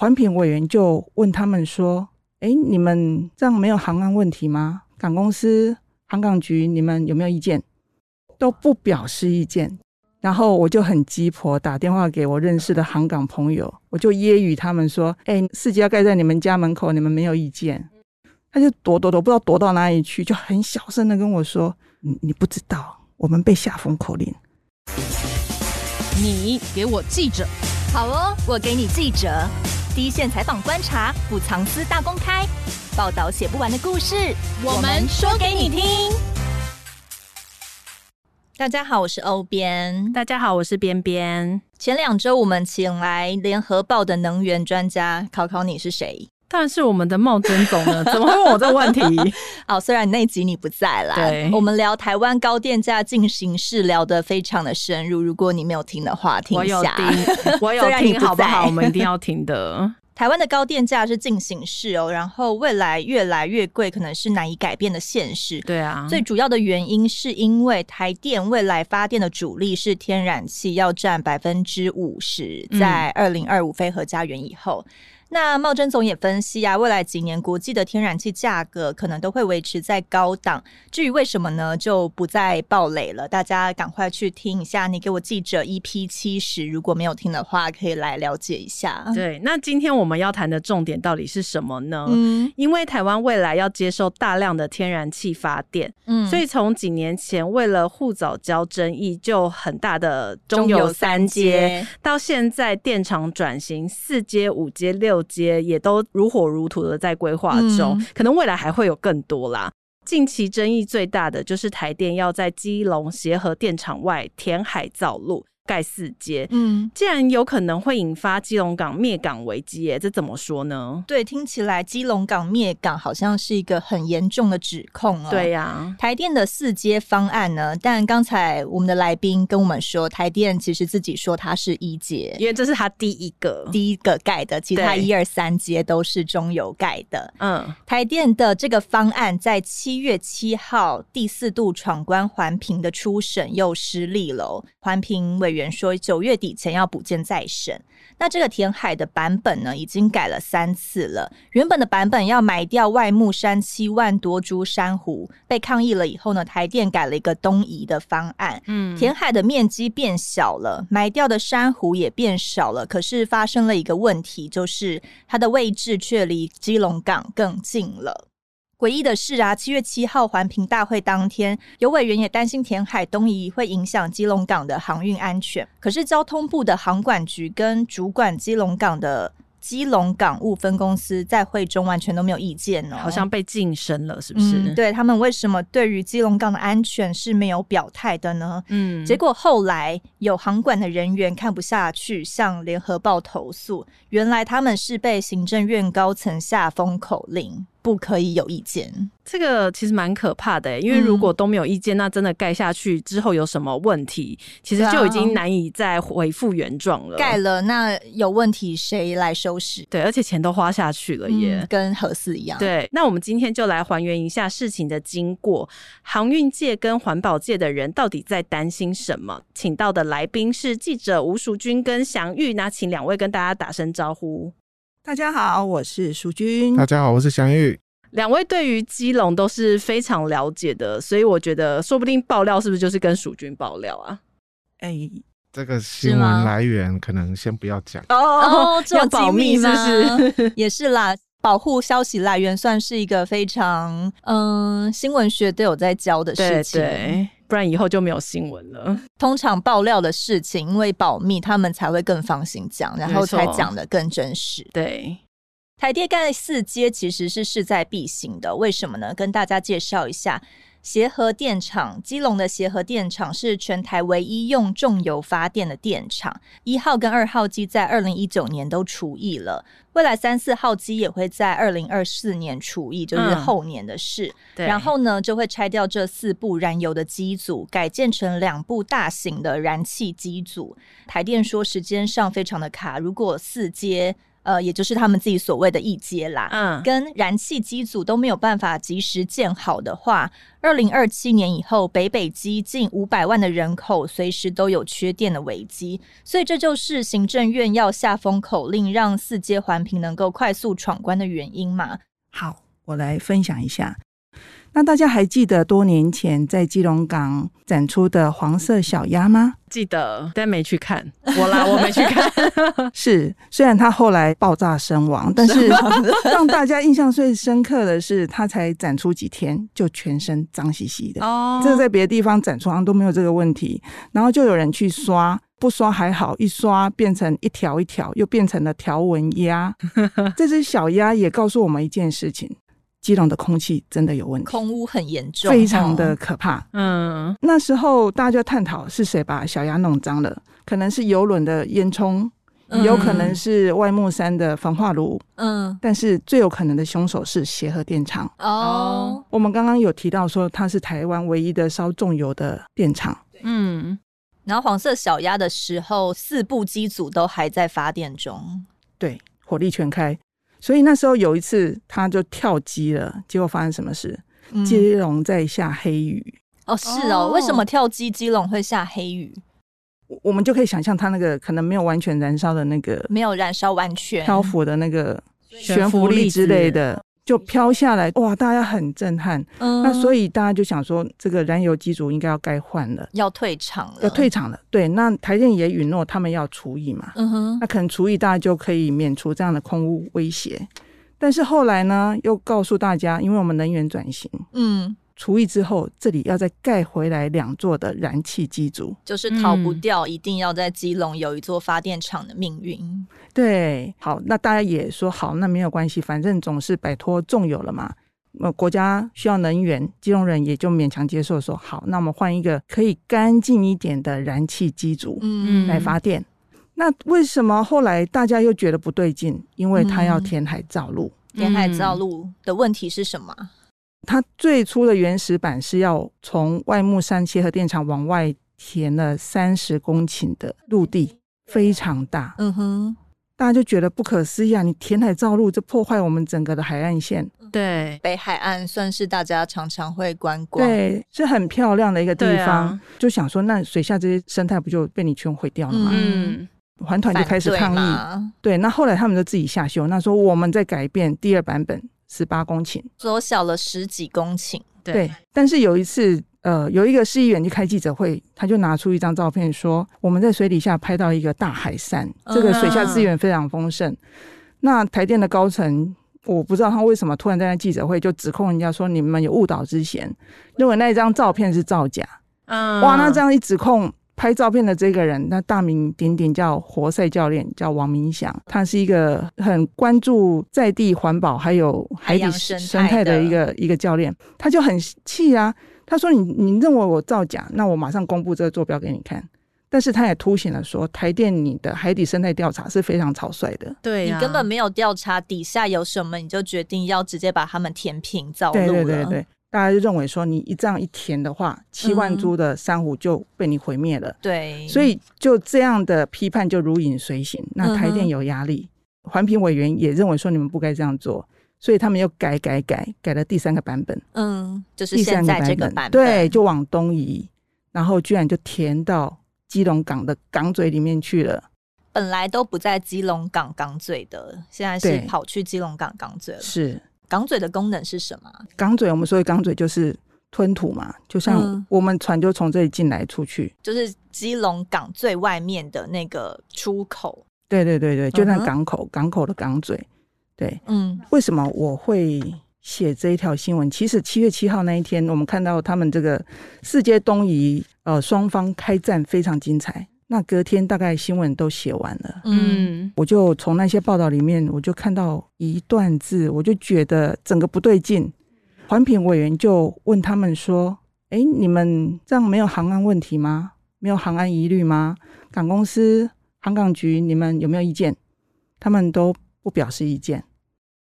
环评委员就问他们说：“哎，你们这样没有航安问题吗？港公司、航港局，你们有没有意见？”都不表示意见。然后我就很鸡婆，打电话给我认识的航港朋友，我就揶揄他们说：“哎，世界要盖在你们家门口，你们没有意见？”他就躲躲躲，不知道躲到哪里去，就很小声的跟我说：“你你不知道，我们被下封口令。”你给我记者，好哦，我给你记者。第一线采访观察，不藏私大公开，报道写不完的故事，我们说给你听。大家好，我是欧边。大家好，我是边边。前两周我们请来联合报的能源专家，考考你是谁？当然是我们的茂珍总了，怎么会问我这个问题？好，虽然那集你不在啦，对，我们聊台湾高电价进行式聊得非常的深入。如果你没有听的话，听一下。我有听，我有听，好不好？我们一定要听的。台湾的高电价是进行式哦，然后未来越来越贵，可能是难以改变的现实。对啊，最主要的原因是因为台电未来发电的主力是天然气，要占百分之五十，在二零二五非核家园以后。嗯那茂珍总也分析啊，未来几年国际的天然气价格可能都会维持在高档。至于为什么呢，就不再爆雷了。大家赶快去听一下。你给我记者 EP 七十，如果没有听的话，可以来了解一下。对，那今天我们要谈的重点到底是什么呢？嗯，因为台湾未来要接受大量的天然气发电，嗯，所以从几年前为了护早交争议，就很大的中油三阶，到现在电厂转型四阶、五阶、六。街也都如火如荼的在规划中，嗯，可能未来还会有更多啦。近期争议最大的就是台电要在基隆协和电厂外填海造陆。盖四街，嗯，既然有可能会引发基隆港灭港危机，耶，这怎么说呢？对，听起来基隆港灭港好像是一个很严重的指控哦。对呀、啊，台电的四接方案呢？但刚才我们的来宾跟我们说，台电其实自己说它是一接，因为这是他第一个第一个盖的，其他一二三接都是中油盖的。嗯，台电的这个方案在七月七号第四度闯关环评的初审又失利了，环评委员。员说九月底前要补件再审，那这个填海的版本呢，已经改了三次了。原本的版本要埋掉外木山七万多株珊瑚，被抗议了以后呢，台电改了一个东移的方案，嗯，填海的面积变小了，埋掉的珊瑚也变少了。可是发生了一个问题，就是它的位置却离基隆港更近了。诡异的是啊，七月七号环评大会当天，有委员也担心填海东移会影响基隆港的航运安全。可是交通部的航管局跟主管基隆港的基隆港务分公司在会中完全都没有意见哦，好像被晋升了，是不是？嗯、对他们为什么对于基隆港的安全是没有表态的呢？嗯，结果后来有航管的人员看不下去，向联合报投诉，原来他们是被行政院高层下封口令。不可以有意见，这个其实蛮可怕的，因为如果都没有意见，嗯、那真的盖下去之后有什么问题，其实就已经难以再恢复原状了。盖了，那有问题谁来收拾？对，而且钱都花下去了耶，嗯、跟核四一样。对，那我们今天就来还原一下事情的经过，航运界跟环保界的人到底在担心什么？请到的来宾是记者吴淑君跟祥玉，那请两位跟大家打声招呼。大家好，我是淑君。大家好，我是祥玉。两位对于基隆都是非常了解的，所以我觉得说不定爆料是不是就是跟淑君爆料啊？哎、欸，这个新闻来源可能先不要讲哦，要保密是不是？也是啦，保护消息来源算是一个非常嗯，新闻学都有在教的事情。对对不然以后就没有新闻了。通常爆料的事情，因为保密，他们才会更放心讲，然后才讲的更真实。对，台电盖四街其实是势在必行的，为什么呢？跟大家介绍一下。协和电厂，基隆的协和电厂是全台唯一用重油发电的电厂。一号跟二号机在二零一九年都除役了，未来三四号机也会在二零二四年除役，就是后年的事。嗯、然后呢，就会拆掉这四部燃油的机组，改建成两部大型的燃气机组。台电说时间上非常的卡，如果四接呃，也就是他们自己所谓的一阶啦，嗯，跟燃气机组都没有办法及时建好的话，二零二七年以后，北北基近五百万的人口随时都有缺电的危机，所以这就是行政院要下封口令，让四阶环评能够快速闯关的原因嘛。好，我来分享一下。那大家还记得多年前在基隆港展出的黄色小鸭吗？记得，但没去看。我啦，我没去看。是，虽然它后来爆炸身亡，但是 让大家印象最深刻的是，它才展出几天就全身脏兮兮的。哦，这个在别的地方展出好像都没有这个问题，然后就有人去刷，不刷还好，一刷变成一条一条，又变成了条纹鸭。这只小鸭也告诉我们一件事情。基隆的空气真的有问题，空污很严重，非常的可怕。嗯，那时候大家就探讨是谁把小鸭弄脏了，可能是游轮的烟囱，也、有可能是外木山的焚化炉。嗯，但是最有可能的凶手是协和电厂。哦，我们刚刚有提到说它是台湾唯一的烧重油的电厂。嗯，然后黄色小鸭的时候，四部机组都还在发电中，对，火力全开。所以那时候有一次，他就跳机了，结果发生什么事？嗯、基隆在下黑雨。哦，是哦，为什么跳机基隆会下黑雨？我们就可以想象，他那个可能没有完全燃烧的那个，没有燃烧完全漂浮的那个悬浮力之类的。就飘下来，哇！大家很震撼。嗯，那所以大家就想说，这个燃油机组应该要该换了，要退场了，要退场了。对，那台电也允诺他们要除役嘛。嗯哼，那可能除役大家就可以免除这样的空污威胁。但是后来呢，又告诉大家，因为我们能源转型，嗯。除役之后，这里要再盖回来两座的燃气机组，就是逃不掉，一定要在基隆有一座发电厂的命运。对，好，那大家也说好，那没有关系，反正总是摆脱重油了嘛。那国家需要能源，基隆人也就勉强接受说好，那我们换一个可以干净一点的燃气机组，嗯，来发电。那为什么后来大家又觉得不对劲？因为他要填海造陆，填海造陆的问题是什么？它最初的原始版是要从外木山切和电厂往外填了三十公顷的陆地，非常大。嗯哼，大家就觉得不可思议啊！你填海造陆，这破坏我们整个的海岸线。对，北海岸算是大家常常会观光，对，是很漂亮的一个地方。啊、就想说，那水下这些生态不就被你全毁掉了吗？嗯，环团就开始抗议。对，那后来他们就自己下修，那说我们在改变第二版本。十八公顷，缩小了十几公顷。对，对，但是有一次，呃，有一个市议员去开记者会，他就拿出一张照片说，我们在水底下拍到一个大海扇，这个水下资源非常丰盛。那台电的高层，我不知道他为什么突然在那记者会就指控人家说，你们有误导之嫌，认为那一张照片是造假。嗯，哇，那这样一指控。拍照片的这个人，那大名鼎鼎叫活塞教练，叫王明祥。他是一个很关注在地环保还有海底生态的一个一个教练。他就很气啊，他说你：“你你认为我造假，那我马上公布这个坐标给你看。”但是他也凸显了说，台电你的海底生态调查是非常草率的。对、啊，你根本没有调查底下有什么，你就决定要直接把他们填平造陆了。对对对对。大家就认为说，你一这样一填的话，七万株的珊瑚就被你毁灭了。对，所以就这样的批判就如影随形。那台电有压力，环评委员也认为说你们不该这样做，所以他们又改改改改了第三个版本。嗯，就是现在这个版本，对，就往东移，然后居然就填到基隆港的港嘴里面去了。本来都不在基隆港港嘴的，现在是跑去基隆港港嘴了。是。港嘴的功能是什么？港嘴，我们说的港嘴就是吞吐嘛，就像我们船就从这里进来出去，嗯，就是基隆港最外面的那个出口。对对对对，就那港口，嗯、港口的港嘴。对，嗯，为什么我会写这一条新闻？其实七月七号那一天，我们看到他们这个世界东移，呃，双方开战非常精彩。那隔天大概新闻都写完了，嗯，我就从那些报道里面，我就看到一段字，我就觉得整个不对劲。环评委员就问他们说：“哎，你们这样没有航安问题吗？没有航安疑虑吗？港公司、航港局，你们有没有意见？”他们都不表示意见，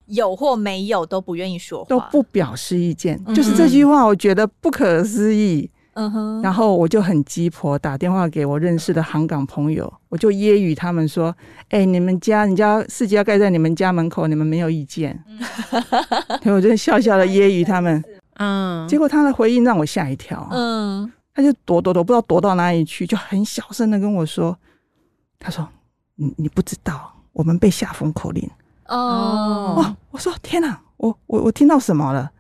有或没有都不愿意说话，都不表示意见。就是这句话，我觉得不可思议。嗯哼，然后我就很鸡婆，打电话给我认识的航港朋友，我就揶揄他们说：“哎，你们家，人家世界要盖在你们家门口，你们没有意见？”嗯、我就笑笑的揶揄他们。嗯，结果他的回应让我吓一跳。嗯，他就躲躲躲，不知道躲到哪里去，就很小声的跟我说：“他说，你你不知道，我们被下封口令。”哦，哦，我说天哪，我我我听到什么了？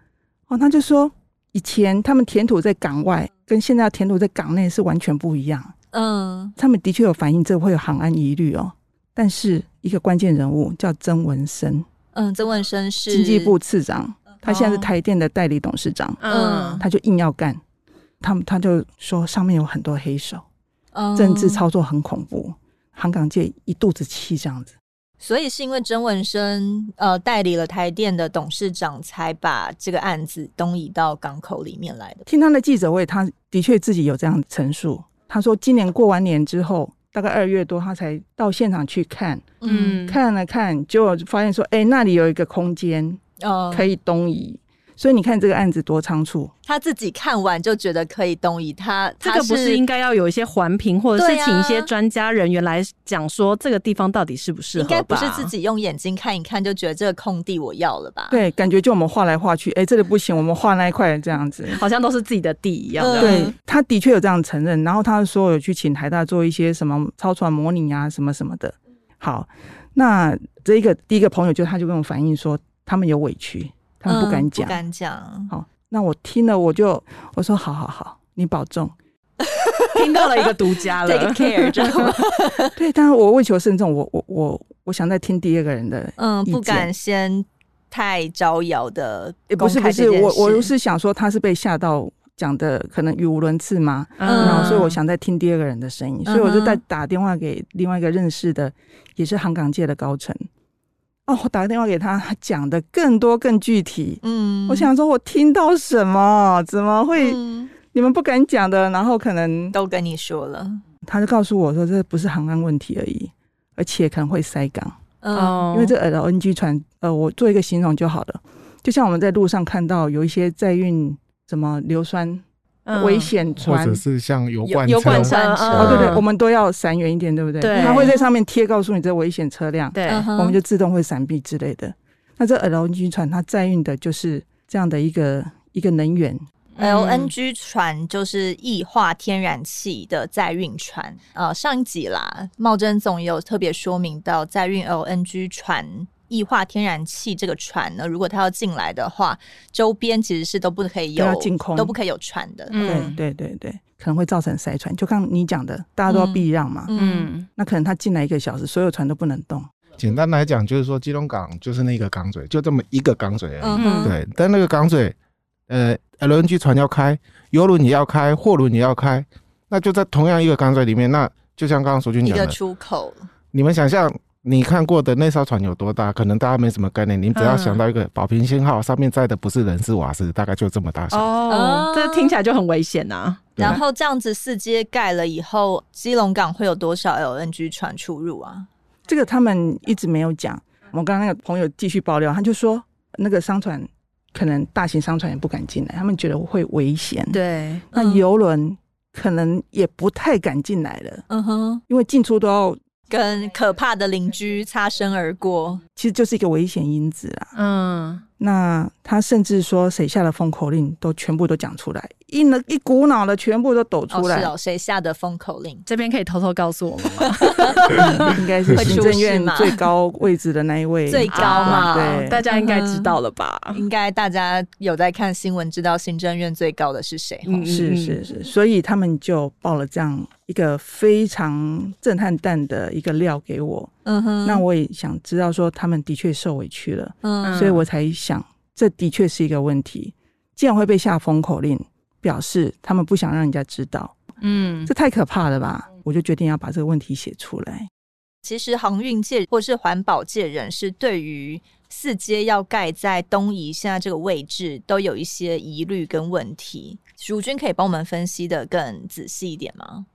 哦，他就说。以前他们填土在港外，跟现在要填土在港内是完全不一样。嗯，他们的确有反映这会有航安疑虑哦。但是一个关键人物叫曾文生，嗯，曾文生是经济部次长，他现在是台电的代理董事长。嗯，他就硬要干，他们他就说上面有很多黑手，政治操作很恐怖，航港界一肚子气这样子。所以是因为曾文生呃代理了台电的董事长，才把这个案子东移到港口里面来的。听他的记者会，他的确自己有这样陈述。他说今年过完年之后，大概二月多，他才到现场去看，嗯，看了看，就发现说，哎、欸，那里有一个空间，哦，可以东移。所以你看这个案子多仓促，他自己看完就觉得可以东移。他这个不是应该要有一些环评，或者是请一些专家人员来讲说这个地方到底适不适合？应该不是自己用眼睛看一看就觉得这个空地我要了吧？对，感觉就我们画来画去，哎、欸，这里不行，我们画那一块这样子，好像都是自己的地一样的。对，他的确有这样承认，然后他说有去请台大做一些什么超船模拟啊，什么什么的。好，那这一个第一个朋友就他就跟我反映说，他们有委屈。他们不敢讲，不敢讲。好，那我听了，我就我说好好好，你保重。听到了一个独家了，take care，知道吗？对，但是我为求慎重，我我我我想再听第二个人的，嗯，不敢先太招摇的。不是不是，我我是想说他是被吓到讲的，可能语无伦次嘛。嗯，然后所以我想再听第二个人的声音，所以我就再打电话给另外一个认识的，也是航港界的高层。哦，我打个电话给他，他讲的更多更具体。嗯，我想说，我听到什么？怎么会？你们不敢讲的，然后可能都跟你说了。他就告诉我说，这不是航安问题而已，而且可能会塞港。嗯，因为这 LNG 船，呃，我做一个形容就好了，就像我们在路上看到有一些载运什么硫酸。危险船，或者是像油罐油罐车，哦，对对，我们都要闪远一点，对不对？对，它会在上面贴告诉你这危险车辆，对，我们就自动会闪避之类的。那这 LNG 船它载运的就是这样的一个一个能源。LNG 船就是液化天然气的载运船。呃，上一集啦，茂贞总也有特别说明到载运 LNG 船。液化天然气这个船呢，如果它要进来的话，周边其实是都不可以有净空，都不可以有船的。嗯，对对对对，可能会造成塞船。就刚你讲的，大家都要避让嘛。嗯，那可能它进来一个小时，所有船都不能动。简单来讲，就是说基隆港就是那个港嘴，就这么一个港嘴而已。嗯、对，但那个港嘴，呃，LNG 船要开，油轮也要开，货轮也要开，那就在同样一个港嘴里面，那就像刚刚淑君讲的，一个出口，你们想象。你看过的那艘船有多大？可能大家没什么概念。你只要想到一个保平信号，上面载的不是人是瓦斯，大概就这么大小。哦，这听起来就很危险呐。然后这样子四街盖了以后，基隆港会有多少 LNG 船出入啊？这个他们一直没有讲。我刚刚那个朋友继续爆料，他就说那个商船可能大型商船也不敢进来，他们觉得会危险。对，那游轮可能也不太敢进来了。嗯哼，因为进出都要。跟可怕的邻居擦身而过，其实就是一个危险因子啊。嗯。那他甚至说，谁下的封口令都全部都讲出来，一了一股脑的全部都抖出来。哦，是哦，谁下的封口令？这边可以偷偷告诉我们吗？应该是行政院最高位置的那一位，最高嘛？对，大家应该知道了吧？应该大家有在看新闻，知道行政院最高的是谁？嗯，是是是，所以他们就报了这样一个非常震撼弹的一个料给我。嗯哼，那我也想知道说他们的确受委屈了，嗯，所以我才想，这的确是一个问题。既然会被下封口令，表示他们不想让人家知道，嗯，这太可怕了吧？我就决定要把这个问题写出来。其实航运界或是环保界人士对于四街要盖在东移现在这个位置，都有一些疑虑跟问题。如君可以帮我们分析的更仔细一点吗？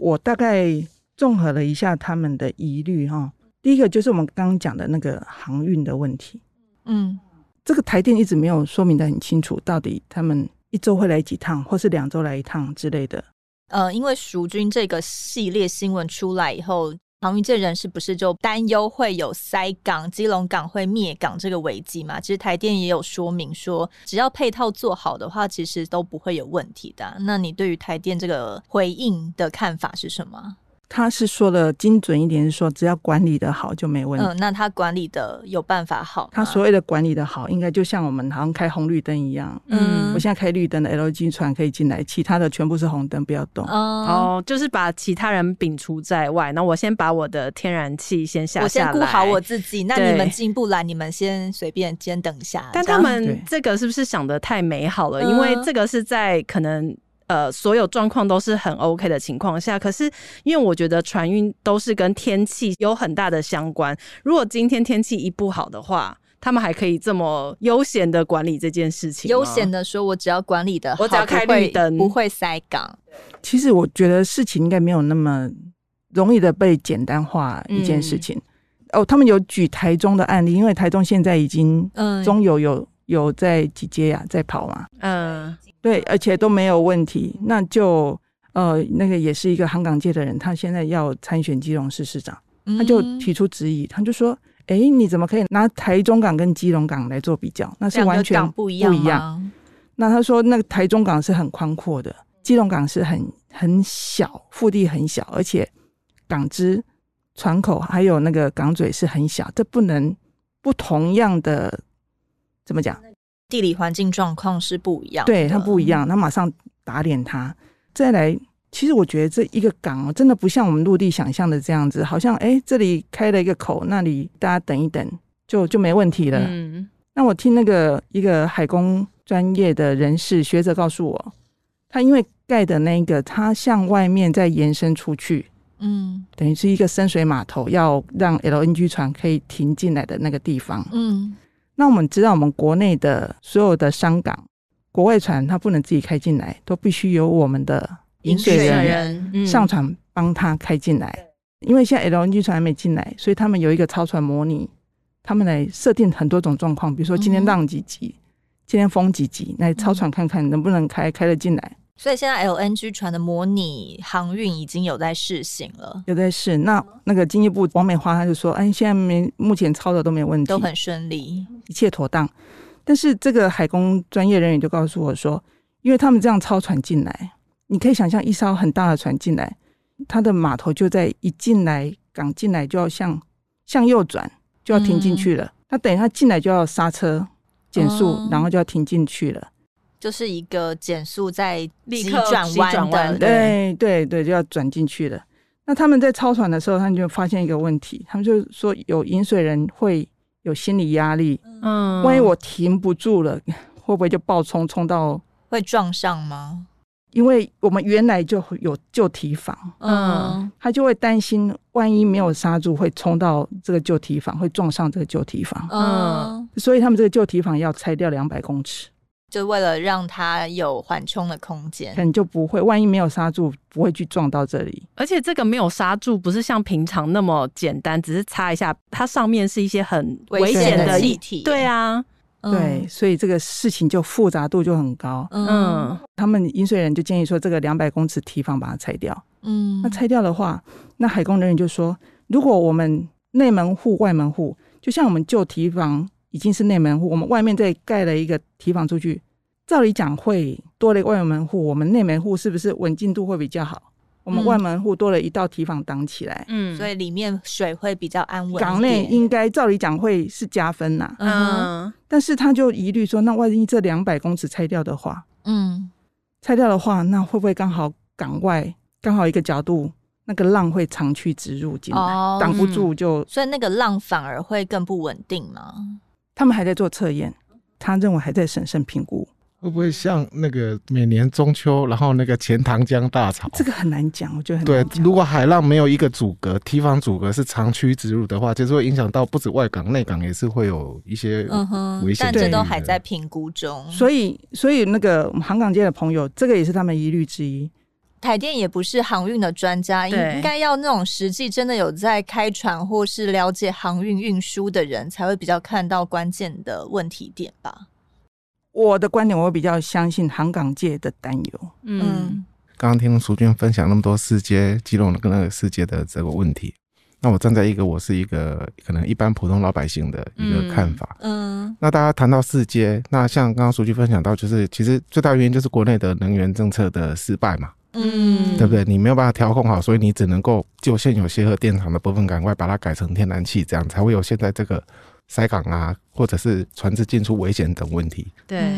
我大概。综合了一下他们的疑虑哈，第一个就是我们刚刚讲的那个航运的问题，嗯，这个台电一直没有说明的很清楚，到底他们一周会来几趟，或是两周来一趟之类的。呃，因为赎军这个系列新闻出来以后，航运界人士不是就担忧会有塞港、基隆港会灭港这个危机嘛？其实台电也有说明说，只要配套做好的话，其实都不会有问题的。那你对于台电这个回应的看法是什么？他是说的精准一点，是说只要管理的好就没问题。嗯，那他管理的有办法好？他所谓的管理的好，应该就像我们好像开红绿灯一样。嗯，我现在开绿灯的 LNG 船可以进来，其他的全部是红灯，不要动。哦，哦，就是把其他人摒除在外。那我先把我的天然气先下下来，我先顾好我自己。那你们进不来，你们先随便先等一下。但他们这个是不是想的太美好了？因为这个是在可能。呃，所有状况都是很 OK 的情况下，可是因为我觉得船运都是跟天气有很大的相关。如果今天天气一不好的话，他们还可以这么悠闲的管理这件事情。悠闲的说，我只要管理的好，我只要开绿灯，不会塞港。其实我觉得事情应该没有那么容易的被简单化一件事情。嗯、哦，他们有举台中的案例，因为台中现在已经中油有有在几阶呀，在跑嘛。嗯。对，而且都没有问题，那就呃，那个也是一个航港界的人，他现在要参选基隆市市长，他就提出质疑，他就说：“哎，你怎么可以拿台中港跟基隆港来做比较？那是完全不一样。不一样”那他说，那个台中港是很宽阔的，基隆港是很很小，腹地很小，而且港只、船口还有那个港嘴是很小，这不能不同样的怎么讲？地理环境状况是不一样，对，它不一样，它马上打脸它。再来，其实我觉得这一个港哦，真的不像我们陆地想象的这样子，好像哎，这里开了一个口，那里大家等一等就就没问题了。嗯，那我听那个一个海工专业的人士学者告诉我，他因为盖的那个，它向外面再延伸出去，嗯，等于是一个深水码头，要让 LNG 船可以停进来的那个地方，嗯。那我们知道，我们国内的所有的商港，国外船它不能自己开进来，都必须由我们的引水人上船帮他开进来。因为现在 LNG 船还没进来，所以他们有一个超船模拟，他们来设定很多种状况，比如说今天浪几级，今天风几级，来超船看看能不能开开得进来。所以现在 LNG 船的模拟航运已经有在试行了，有在试。那那个经济部王美花他就说：“哎，现在没目前操作都没有问题，都很顺利，一切妥当。”但是这个海工专业人员就告诉我说：“因为他们这样操船进来，你可以想象一艘很大的船进来，它的码头就在一进来港进来就要向向右转，就要停进去了。他、嗯、等一下进来就要刹车减速，哦、然后就要停进去了。”就是一个减速在立刻转弯的，对对对，就要转进去了。那他们在操船的时候，他们就发现一个问题，他们就说有饮水人会有心理压力，嗯，万一我停不住了，会不会就爆冲冲到会撞上吗？因为我们原来就有旧堤防，嗯，他就会担心万一没有刹住，会冲到这个旧堤防，会撞上这个旧堤防，嗯，所以他们这个旧堤防要拆掉两百公尺。就为了让它有缓冲的空间，可能就不会，万一没有刹住，不会去撞到这里。而且这个没有刹住，不是像平常那么简单，只是擦一下，它上面是一些很危险的气体。对啊，嗯、对，所以这个事情就复杂度就很高。嗯，他们饮水人就建议说，这个两百公尺堤防把它拆掉。嗯，那拆掉的话，那海工人员就说，如果我们内门户、外门户，就像我们旧堤防。已经是内门户，我们外面再盖了一个提防出去，照理讲会多了一个外门户，我们内门户是不是稳进度会比较好？我们外门户多了一道提防挡起来，嗯，所以里面水会比较安稳。港内应该照理讲会是加分呐，嗯，但是他就疑虑说，那万一这两百公尺拆掉的话，嗯，拆掉的话，那会不会刚好港外刚好一个角度？那个浪会长驱直入进来，挡、oh, 不住就、嗯，所以那个浪反而会更不稳定吗？他们还在做测验，他认为还在审慎评估，会不会像那个每年中秋，然后那个钱塘江大潮？这个很难讲，我觉得很难。对，如果海浪没有一个阻隔，堤防阻隔是长驱直入的话，就是会影响到不止外港，内港也是会有一些危险。但这都还在评估中，所以，所以那个我们航港界的朋友，这个也是他们疑虑之一。台电也不是航运的专家，应应该要那种实际真的有在开船或是了解航运运输的人才会比较看到关键的问题点吧。我的观点，我会比较相信航港界的担忧。嗯，刚刚听淑君分享那么多四接基隆跟那个四接的这个问题，那我站在一个我是一个可能一般普通老百姓的一个看法。嗯，那大家谈到四接，那像刚刚淑君分享到，就是其实最大原因就是国内的能源政策的失败嘛。嗯，对不对？你没有办法调控好，所以你只能够就现有协和电厂的部分赶快把它改成天然气，这样才会有现在这个塞港啊，或者是船只进出危险等问题。对。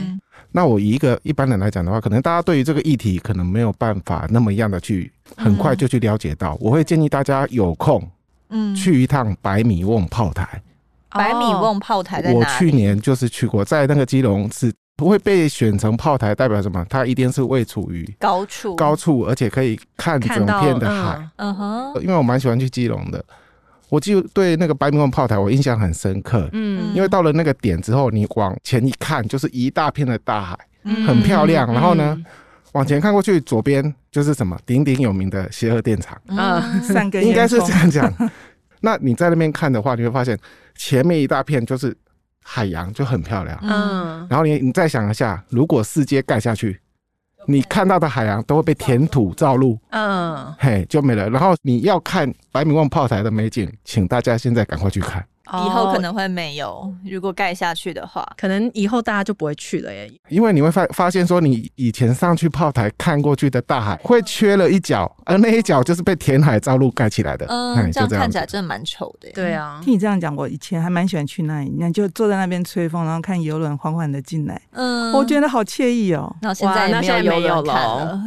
那我以一个一般人来讲的话，可能大家对于这个议题可能没有办法那么样的去很快就去了解到。我会建议大家有空，嗯，去一趟百米瓮炮台。百米瓮炮台在哪里？我去年就是去过，在那个基隆是。不会被选成炮台，代表什么？它一定是位处于高处，高处，而且可以看整片的海。嗯哼，因为我蛮喜欢去基隆的，我就对那个白米瓮炮台我印象很深刻。嗯，因为到了那个点之后，你往前一看，就是一大片的大海，很漂亮。然后呢，往前看过去，左边就是什么鼎鼎有名的协和电厂。嗯，三个应该是这样讲。那你在那边看的话，你会发现前面一大片就是。海洋就很漂亮，嗯，然后你你再想一下，如果四接盖下去，你看到的海洋都会被填土造路，嗯，嘿，就没了。然后你要看白米望炮台的美景，请大家现在赶快去看。以后可能会没有，如果盖下去的话，可能以后大家就不会去了耶。因为你会发发现说，你以前上去炮台看过去的大海会缺了一角，而那一角就是被填海造路盖起来的。嗯，这样看起来真的蛮丑的。对啊，听你这样讲，我以前还蛮喜欢去那里，那就坐在那边吹风，然后看游轮缓缓的进来。嗯，我觉得好惬意哦。那现在没有游轮看了。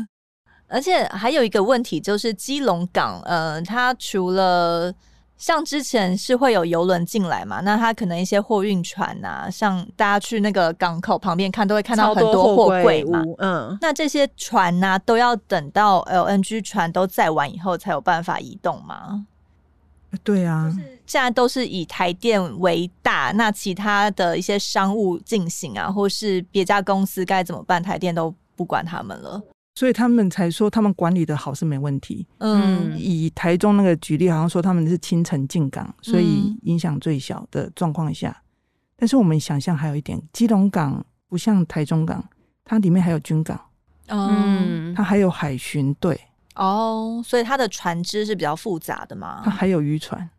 而且还有一个问题就是基隆港，呃，它除了像之前是会有游轮进来嘛？那它可能一些货运船啊，像大家去那个港口旁边看，都会看到很多货柜嘛。嗯，那这些船呢、啊，都要等到 LNG 船都载完以后才有办法移动吗？对啊，就是现在都是以台电为大，那其他的一些商务进行啊，或是别家公司该怎么办？台电都不管他们了。所以他们才说他们管理的好是没问题。嗯，以台中那个举例，好像说他们是清晨进港，所以影响最小的状况下。嗯、但是我们想象还有一点，基隆港不像台中港，它里面还有军港，嗯，它还有海巡队。哦，所以它的船只是比较复杂的嘛？它还有渔船。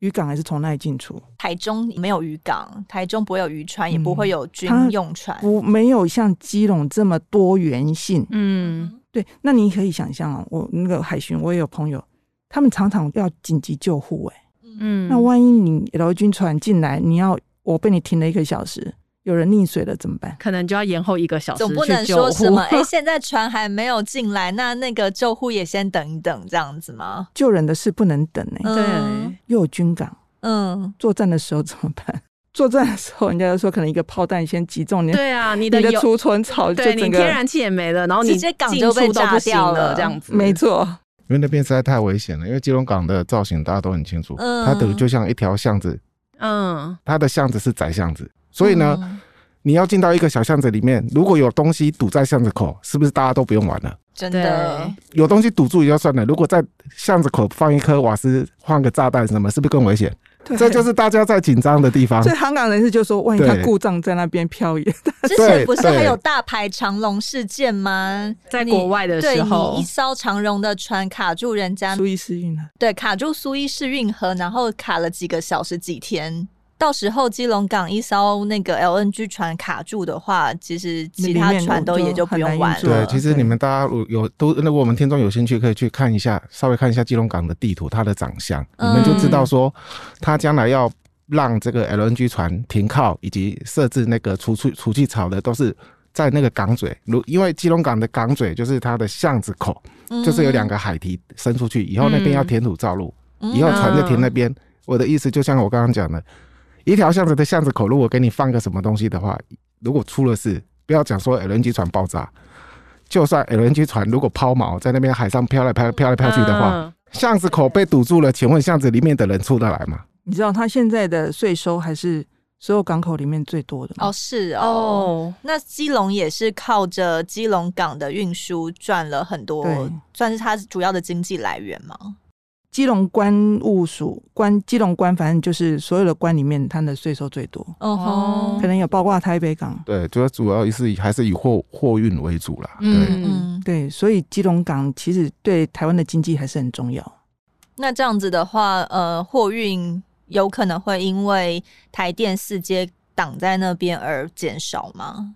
渔港还是从那里进出？台中没有渔港，台中不会有渔船，也不会有军用船，嗯、不没有像基隆这么多元性。嗯，对。那你可以想象啊，我那个海巡，我也有朋友，他们常常要紧急救护，哎，嗯，那万一你劳军船进来，你要我被你停了一个小时。有人溺水了怎么办？可能就要延后一个小时。总不能说什么 哎、欸，现在船还没有进来，那那个救护也先等一等，这样子吗？救人的事不能等哎、欸。对，又有军港，嗯，作战的时候怎么办？作战的时候，人家就说可能一个炮弹先击中你。对啊，你的储存槽，对，你天然气也没了，然后你直接港就被炸掉了，这样子。没错，因为那边实在太危险了。因为基隆港的造型大家都很清楚，嗯、它等于就像一条巷子，嗯，它的巷子是窄巷子，所以呢。嗯你要进到一个小巷子里面，如果有东西堵在巷子口，是不是大家都不用玩了？真的，有东西堵住也就算了，如果在巷子口放一颗瓦斯，放个炸弹什么，是不是更危险？对，这就是大家在紧张的地方。所以香港人士就说，万一他故障在那边漂移，之前不是还有大排长龙事件吗？在国外的时候，一艘长荣的船卡住人家苏伊士运河，对，卡住苏伊士运河，然后卡了几个小时几天。到时候基隆港一艘那个 LNG 船卡住的话，其实其他船都也就不用玩了。对，其实你们大家有都，那我们听众有兴趣可以去看一下，稍微看一下基隆港的地图，它的长相，嗯、你们就知道说，它将来要让这个 LNG 船停靠以及设置那个储蓄储气槽的，都是在那个港嘴。如因为基隆港的港嘴就是它的巷子口，嗯、就是有两个海堤伸出去，以后那边要填土造路，嗯、以后船就停那边。嗯、我的意思就像我刚刚讲的。一条巷子的巷子口，如果给你放个什么东西的话，如果出了事，不要讲说 LNG 船爆炸，就算 LNG 船如果抛锚在那边海上飘来飘飘来飘去的话，巷子口被堵住了，请问巷子里面的人出得来吗？你知道他现在的税收还是所有港口里面最多的吗？哦，是哦。那基隆也是靠着基隆港的运输赚了很多，对算是它主要的经济来源吗？基隆关务署关基隆关，反正就是所有的关里面，它的税收最多。哦，可能有包括台北港。对，主要主要是以还是以货货运为主啦。对，嗯，对，所以基隆港其实对台湾的经济还是很重要。那这样子的话，呃，货运有可能会因为台电四街挡在那边而减少吗？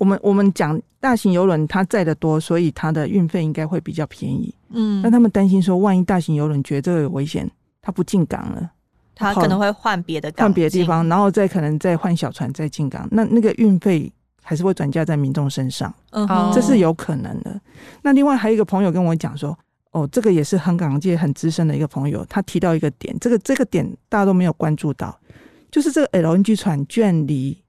我们我们讲大型游轮它载的多，所以它的运费应该会比较便宜。嗯，那他们担心说，万一大型游轮觉得这个有危险，它不进港了，它可能会换别的港，换别的地方，然后再可能再换小船再进港，那那个运费还是会转嫁在民众身上。嗯，这是有可能的。那另外还有一个朋友跟我讲说，哦，这个也是很港界很资深的一个朋友，他提到一个点，这个这个点大家都没有关注到，就是这个 LNG 船距离。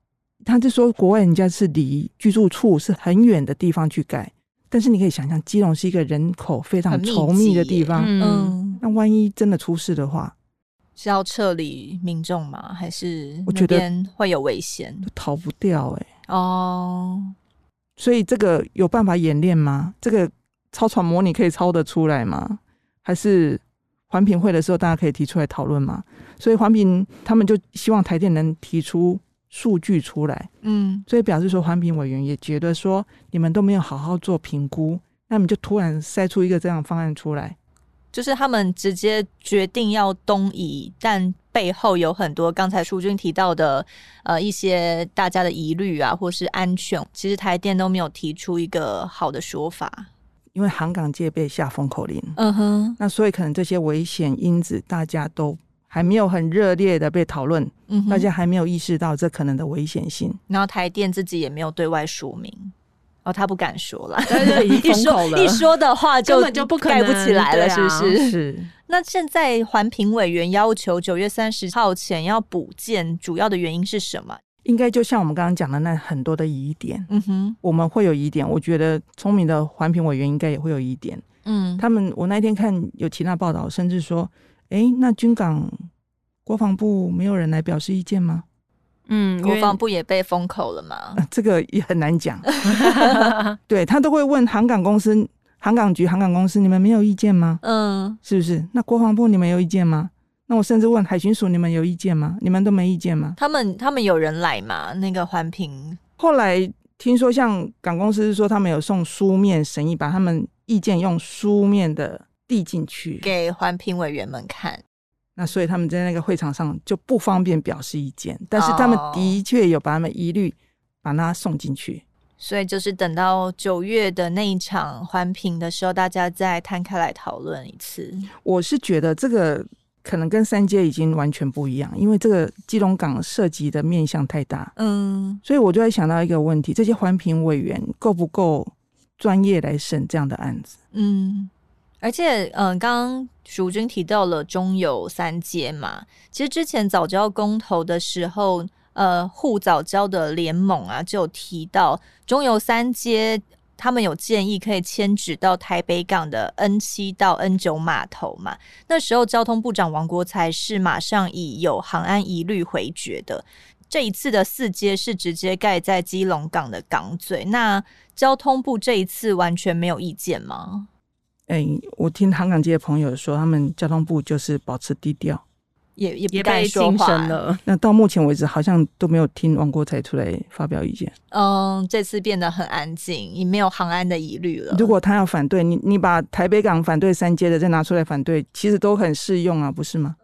他就说，国外人家是离居住处是很远的地方去盖，但是你可以想象，基隆是一个人口非常稠密的地方，嗯，那万一真的出事的话，是要撤离民众吗？还是我觉得会有危险，逃不掉哎、欸。哦，所以这个有办法演练吗？这个操船模拟可以操得出来吗？还是环评会的时候大家可以提出来讨论吗？所以环评他们就希望台电能提出。数据出来，嗯，所以表示说，环评委员也觉得说，你们都没有好好做评估，那你就突然塞出一个这样的方案出来，就是他们直接决定要东移，但背后有很多刚才淑君提到的，呃，一些大家的疑虑啊，或是安全，其实台电都没有提出一个好的说法，因为航港界被下封口令，嗯哼，那所以可能这些危险因子大家都。还没有很热烈的被讨论，嗯，大家还没有意识到这可能的危险性。然后台电自己也没有对外说明，哦，他不敢说了，对对，已经封口了。一说一说的话就，就根本就不盖不起来了，是不是？是。那现在环评委员要求九月三十号前要补建，主要的原因是什么？应该就像我们刚刚讲的那很多的疑点，嗯哼，我们会有疑点。我觉得聪明的环评委员应该也会有疑点，嗯，他们我那天看有其他报道，甚至说。哎，那军港国防部没有人来表示意见吗？嗯，国防部也被封口了吗？呃、这个也很难讲。对，他都会问航港公司、航港局、航港公司，你们没有意见吗？嗯，是不是？那国防部你们有意见吗？那我甚至问海巡署，你们有意见吗？你们都没意见吗？他们他们有人来吗？那个环评后来听说，像港公司说他们有送书面审议，把他们意见用书面的。递进去给环评委员们看，那所以他们在那个会场上就不方便表示意见，但是他们的确有把他们一律把它送进去，所以就是等到九月的那一场环评的时候，大家再摊开来讨论一次。我是觉得这个可能跟三阶已经完全不一样，因为这个基隆港涉及的面向太大，嗯，所以我就在想到一个问题：这些环评委员够不够专业来审这样的案子？嗯。而且，嗯，刚刚淑君提到了中油三接嘛，其实之前早教公投的时候，呃，护早教的联盟啊，就有提到中油三接，他们有建议可以迁址到台北港的 N 七到 N 九码头嘛。那时候交通部长王国才是马上以有航安疑虑回绝的。这一次的四接是直接盖在基隆港的港嘴，那交通部这一次完全没有意见吗？哎、欸，我听航港界的朋友说，他们交通部就是保持低调，也也不敢说话了。那到目前为止，好像都没有听王国才出来发表意见。嗯，这次变得很安静，也没有航安的疑虑了。如果他要反对你，你把台北港反对三阶的再拿出来反对，其实都很适用啊，不是吗？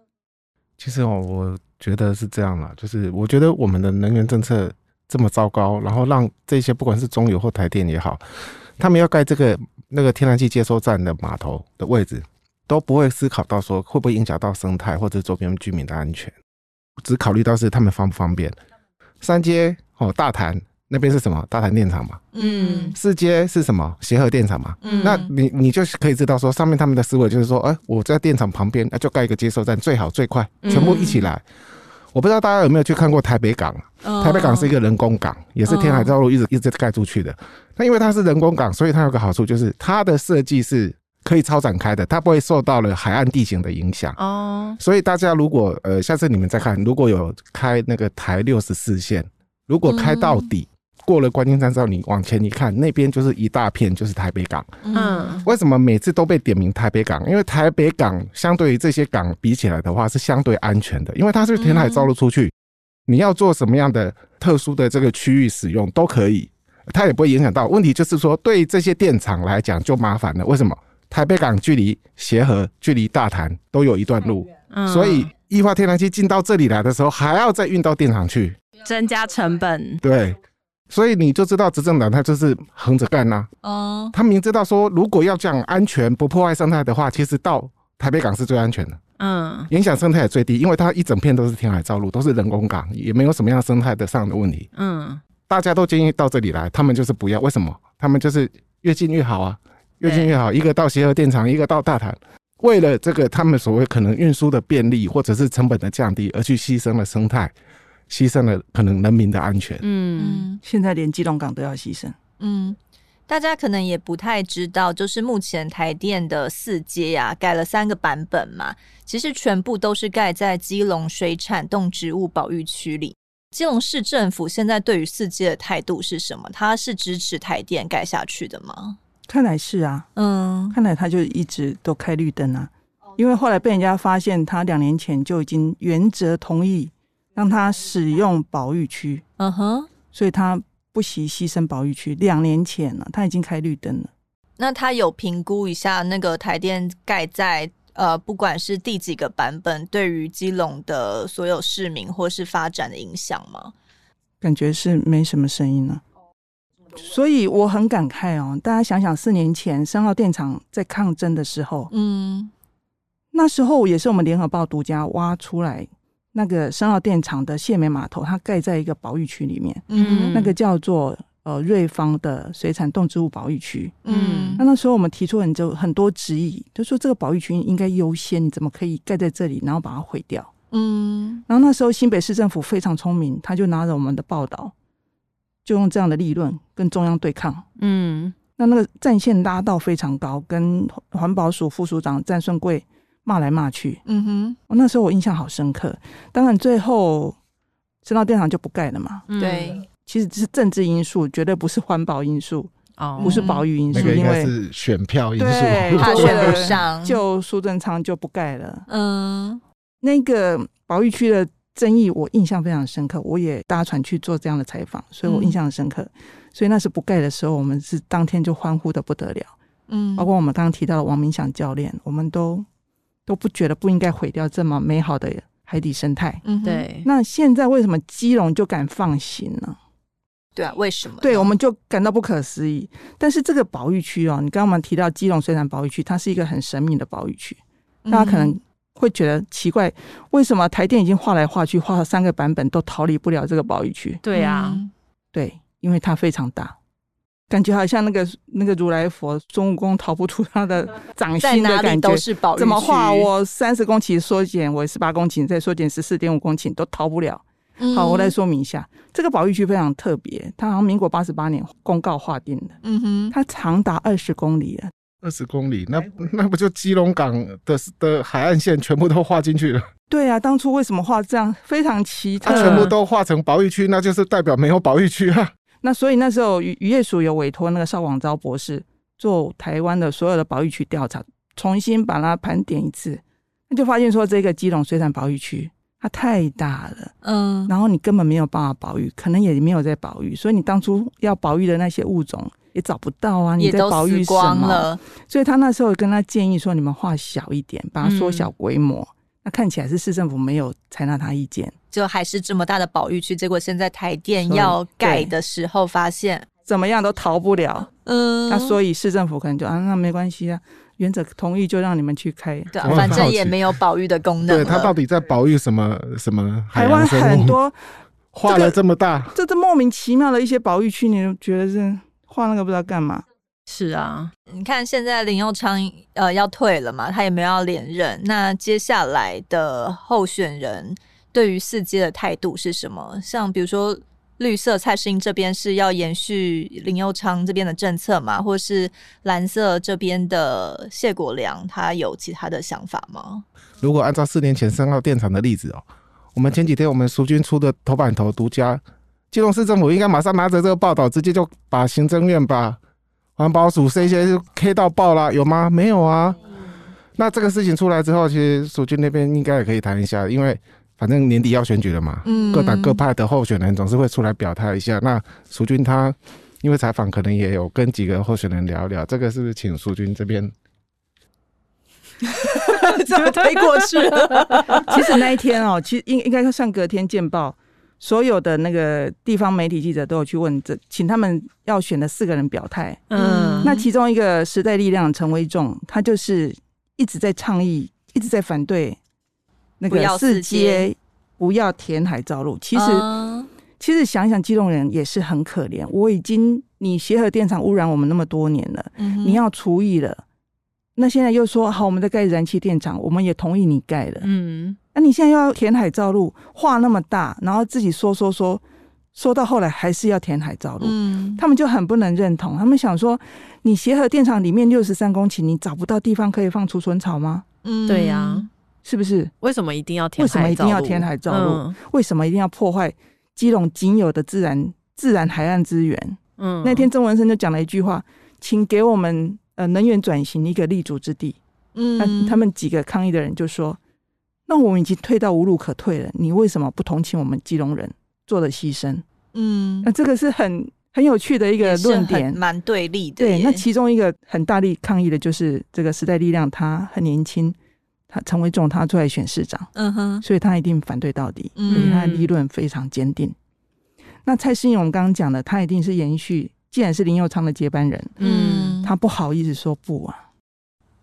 其实哦，我觉得是这样啦，就是我觉得我们的能源政策这么糟糕，然后让这些不管是中油或台电也好，他们要盖这个。那个天然气接收站的码头的位置都不会思考到说会不会影响到生态或者周边居民的安全，只考虑到是他们方不方便。三街哦，大潭那边是什么？大潭电厂嘛。嗯。四街是什么？协和电厂嘛。嗯。那你你就可以知道说，上面他们的思维就是说，哎、欸，我在电厂旁边，那就盖一个接收站，最好最快，全部一起来。嗯我不知道大家有没有去看过台北港？台北港是一个人工港，也是填海造路一直一直盖出去的。那因为它是人工港，所以它有个好处就是它的设计是可以超展开的，它不会受到了海岸地形的影响。哦，所以大家如果呃下次你们再看，如果有开那个台六十四线，如果开到底，过了观音山之后，你往前一看，那边就是一大片，就是台北港。嗯，为什么每次都被点名台北港？因为台北港相对于这些港比起来的话，是相对安全的，因为它是填海造陆出去，嗯、你要做什么样的特殊的这个区域使用都可以，它也不会影响到。问题就是说，对这些电厂来讲就麻烦了。为什么？台北港距离协和、距离大潭都有一段路，嗯、所以液化天然气进到这里来的时候，还要再运到电厂去，增加成本。对，所以你就知道执政党他就是横着干呐。哦，他明知道说，如果要讲安全不破坏生态的话，其实到台北港是最安全的。嗯，影响生态也最低，因为它一整片都是填海造陆，都是人工港，也没有什么样生态的上的问题。嗯，大家都建议到这里来，他们就是不要。为什么？他们就是越近越好啊。越近越好，一个到协和电厂，一个到大潭，为了这个他们所谓可能运输的便利或者是成本的降低，而去牺牲了生态，牺牲了可能人民的安全。嗯，现在连基隆港都要牺牲。嗯，大家可能也不太知道，就是目前台电的四阶呀，改了三个版本嘛，其实全部都是盖在基隆水产动植物保育区里。基隆市政府现在对于四阶的态度是什么？他是支持台电盖下去的吗？看来是啊，嗯，看来他就一直都开绿灯啊，因为后来被人家发现，他两年前就已经原则同意让他使用保育区，嗯哼，所以他不惜牺牲保育区。两年前了，他已经开绿灯了。那他有评估一下那个台电盖在呃，不管是第几个版本，对于基隆的所有市民或是发展的影响吗？感觉是没什么声音了。所以我很感慨哦，大家想想，四年前深澳电厂在抗争的时候，嗯，那时候也是我们联合报独家挖出来那个深澳电厂的谢美码头，它盖在一个保育区里面，嗯，那个叫做呃瑞芳的水产动植物保育区，嗯，那那时候我们提出很就很多质疑，就说这个保育区应该优先，你怎么可以盖在这里，然后把它毁掉？嗯，然后那时候新北市政府非常聪明，他就拿着我们的报道。就用这样的立论跟中央对抗，嗯，那那个战线拉到非常高，跟环保署副署长詹顺贵骂来骂去，嗯哼，我那时候我印象好深刻。当然最后深澳电厂就不盖了嘛，对、嗯，其实这是政治因素，绝对不是环保因素，哦，不是保育因素，因为是选票因素，他选不上，就苏贞昌就不盖了，嗯，那个保育区的。争议我印象非常深刻，我也搭船去做这样的采访，所以我印象很深刻。嗯、所以那时不盖的时候，我们是当天就欢呼的不得了。嗯，包括我们刚刚提到的王明祥教练，我们都都不觉得不应该毁掉这么美好的海底生态。嗯，对。那现在为什么基隆就敢放行呢？对啊，为什么？对，我们就感到不可思议。但是这个保育区哦，你刚刚我们提到基隆水产保育区，它是一个很神秘的保育区，大家可能。会觉得奇怪，为什么台电已经画来画去，画了三个版本都逃离不了这个保育区？对啊，对，因为它非常大，感觉好像那个那个如来佛孙悟空逃不出他的掌心的感觉。怎么画？我三十公顷缩减为十八公顷，再缩减十四点五公顷都逃不了。好，我来说明一下，这个保育区非常特别，它好像民国八十八年公告划定的。嗯哼，它长达二十公里了。二十公里，那那不就基隆港的的海岸线全部都划进去了？对啊，当初为什么画这样非常奇特？它全部都划成保育区，那就是代表没有保育区啊。那所以那时候渔渔业署有委托那个邵广昭博士做台湾的所有的保育区调查，重新把它盘点一次，那就发现说这个基隆水产保育区它太大了，嗯，然后你根本没有办法保育，可能也没有在保育，所以你当初要保育的那些物种。也找不到啊！你在保育什么？所以他那时候跟他建议说：“你们画小一点，把它缩小规模。嗯”那看起来是市政府没有采纳他意见，就还是这么大的保育区。结果现在台电要改的时候，发现怎么样都逃不了。嗯，那所以市政府可能就啊，那没关系啊，原则同意就让你们去开。对，反正也没有保育的功能。对，他到底在保育什么？什么？台湾很多画了这么大，这这莫名其妙的一些保育区，你就觉得是？画那个不知道干嘛。是啊，你看现在林佑昌呃要退了嘛，他也没有要连任。那接下来的候选人对于四阶的态度是什么？像比如说绿色蔡适英这边是要延续林佑昌这边的政策嘛，或是蓝色这边的谢国良，他有其他的想法吗？如果按照四年前三号电厂的例子哦，我们前几天我们苏军出的头版头独家。基隆市政府应该马上拿着这个报道，直接就把行政院把环保署 C 些就 K 到爆啦，有吗？没有啊。那这个事情出来之后，其实淑君那边应该也可以谈一下，因为反正年底要选举了嘛，嗯，各党各派的候选人总是会出来表态一下。那淑君他因为采访，可能也有跟几个候选人聊聊，这个是不是请淑君这边？怎么推过去了？其实那一天哦，其实应应该算隔天见报，所有的那个地方媒体记者都有去问，这请他们要选的四个人表态。嗯，那其中一个时代力量陈威仲，他就是一直在倡议，一直在反对那个四接不要填海造陆。其实，嗯、其实想想基隆人也是很可怜。我已经你协和电厂污染我们那么多年了，嗯、你要除以了。那现在又说好，我们在盖燃气电厂，我们也同意你盖了。嗯，那你现在要填海造陆，话那么大，然后自己说说说，说到后来还是要填海造陆。嗯，他们就很不能认同，他们想说，你协和电厂里面六十三公顷，你找不到地方可以放储存草吗？嗯，对呀，是不是？为什么一定要填海？为什么一定要填海造陆？嗯，为什么一定要破坏基隆仅有的自然自然海岸资源？嗯，那天曾文生就讲了一句话，请给我们。呃，能源转型一个立足之地。嗯，那他们几个抗议的人就说：“那我们已经退到无路可退了，你为什么不同情我们基隆人做的牺牲？”嗯，那这个是很很有趣的一个论点，蛮对立的。对，那其中一个很大力抗议的就是这个时代力量，他很年轻，他陈为仲他出来选市长，嗯哼，所以他一定反对到底，所以他的立论非常坚定。嗯、那蔡诗颖我们刚刚讲的，他一定是延续。既然是林佑昌的接班人，嗯，他不好意思说不啊，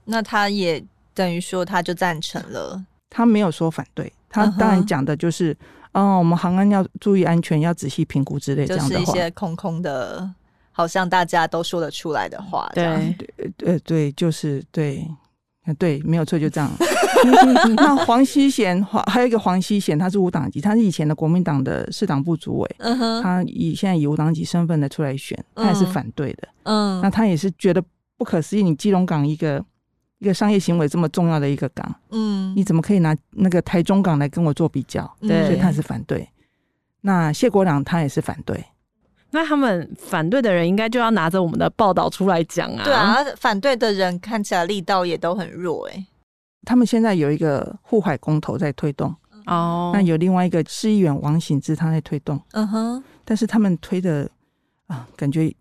那他也等于说他就赞成了，他没有说反对，他当然讲的就是，哦、嗯哼呃，我们航安要注意安全，要仔细评估之类这样的话，就是一些空空的，好像大家都说得出来的话，对，对，对，对，就是对。对，没有错，就这样。那黄熙贤，黄还有一个黄熙贤，他是无党籍，他是以前的国民党的市党部主委。嗯哼，他以现在以无党籍身份的出来选，他也是反对的。嗯，那他也是觉得不可思议，你基隆港一个一个商业行为这么重要的一个港，嗯，你怎么可以拿那个台中港来跟我做比较？对，所以他是反对。那谢国良他也是反对。那他们反对的人应该就要拿着我们的报道出来讲啊！对啊，反对的人看起来力道也都很弱哎。他们现在有一个护海公投在推动哦，那有另外一个市议员王醒之他在推动，嗯哼，但是他们推的啊，感觉